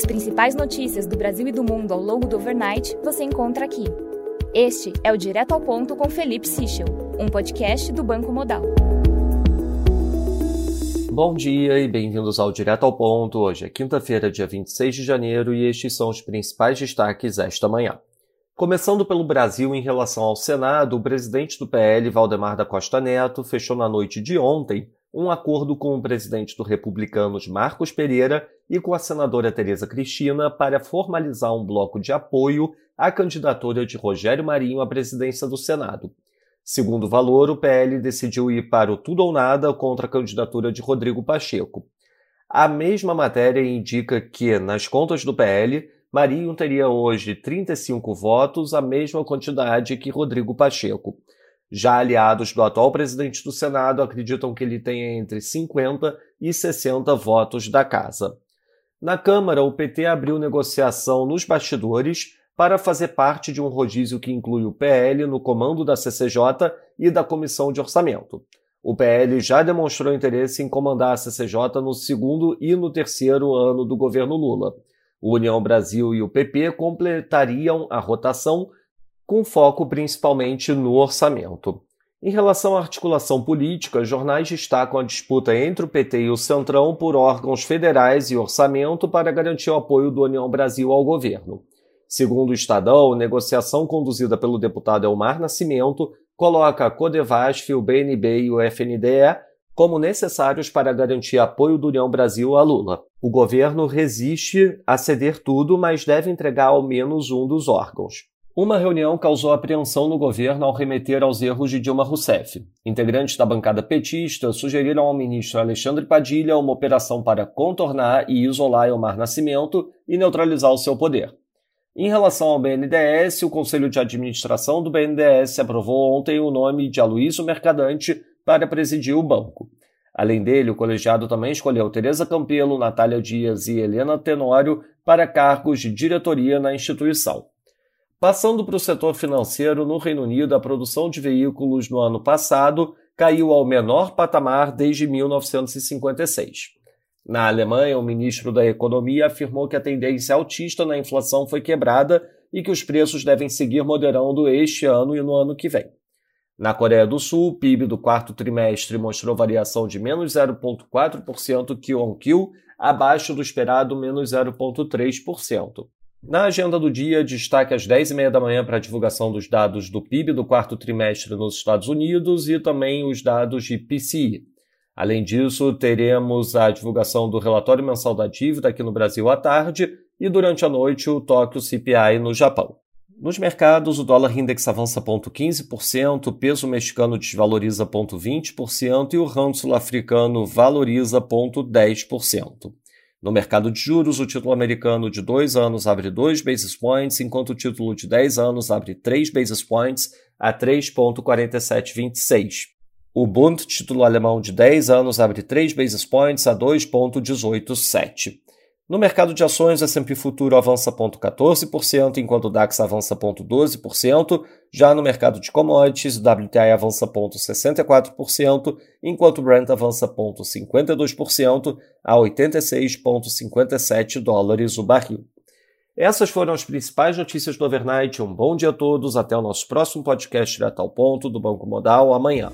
As principais notícias do Brasil e do mundo ao longo do overnight você encontra aqui. Este é o Direto ao Ponto com Felipe Sichel, um podcast do Banco Modal. Bom dia e bem-vindos ao Direto ao Ponto. Hoje é quinta-feira, dia 26 de janeiro, e estes são os principais destaques esta manhã. Começando pelo Brasil em relação ao Senado, o presidente do PL, Valdemar da Costa Neto, fechou na noite de ontem um acordo com o presidente do Republicanos, Marcos Pereira, e com a senadora Tereza Cristina para formalizar um bloco de apoio à candidatura de Rogério Marinho à presidência do Senado. Segundo valor, o PL decidiu ir para o tudo ou nada contra a candidatura de Rodrigo Pacheco. A mesma matéria indica que, nas contas do PL, Marinho teria hoje 35 votos, a mesma quantidade que Rodrigo Pacheco. Já aliados do atual presidente do Senado acreditam que ele tenha entre 50 e 60 votos da casa. Na Câmara, o PT abriu negociação nos bastidores para fazer parte de um rodízio que inclui o PL no comando da CCJ e da Comissão de Orçamento. O PL já demonstrou interesse em comandar a CCJ no segundo e no terceiro ano do governo Lula. O União Brasil e o PP completariam a rotação com foco principalmente no orçamento. Em relação à articulação política, jornais destacam a disputa entre o PT e o Centrão por órgãos federais e orçamento para garantir o apoio do União Brasil ao governo. Segundo o Estadão, negociação conduzida pelo deputado Elmar Nascimento coloca a Codevasf, o BNB e o FNDE como necessários para garantir apoio do União Brasil a Lula. O governo resiste a ceder tudo, mas deve entregar ao menos um dos órgãos. Uma reunião causou apreensão no governo ao remeter aos erros de Dilma Rousseff. Integrantes da bancada petista sugeriram ao ministro Alexandre Padilha uma operação para contornar e isolar Elmar Nascimento e neutralizar o seu poder. Em relação ao BNDES, o Conselho de Administração do BNDES aprovou ontem o nome de Aloysio Mercadante para presidir o banco. Além dele, o colegiado também escolheu Tereza Campelo, Natália Dias e Helena Tenório para cargos de diretoria na instituição. Passando para o setor financeiro, no Reino Unido, a produção de veículos no ano passado caiu ao menor patamar desde 1956. Na Alemanha, o ministro da Economia afirmou que a tendência altista na inflação foi quebrada e que os preços devem seguir moderando este ano e no ano que vem. Na Coreia do Sul, o PIB do quarto trimestre mostrou variação de menos 0,4% Q-on-Q, abaixo do esperado menos 0,3%. Na agenda do dia, destaque às 10h30 da manhã para a divulgação dos dados do PIB do quarto trimestre nos Estados Unidos e também os dados de PCI. Além disso, teremos a divulgação do relatório mensal da dívida aqui no Brasil à tarde e durante a noite o Tóquio CPI no Japão. Nos mercados, o dólar index avança 0,15%, o peso mexicano desvaloriza 0,20% e o rand sul-africano valoriza 0,10%. No mercado de juros, o título americano de 2 anos abre 2 basis points, enquanto o título de 10 anos abre 3 basis points a 3,4726. O Bund, título alemão de 10 anos, abre 3 basis points a 2,187. No mercado de ações, o S&P Futuro avança 0,14%, enquanto o DAX avança 0,12%. Já no mercado de commodities, o WTI avança 0,64%, enquanto o Brent avança 0,52% a 86,57 dólares o barril. Essas foram as principais notícias do Overnight. Um bom dia a todos. Até o nosso próximo podcast direto ao ponto do Banco Modal amanhã.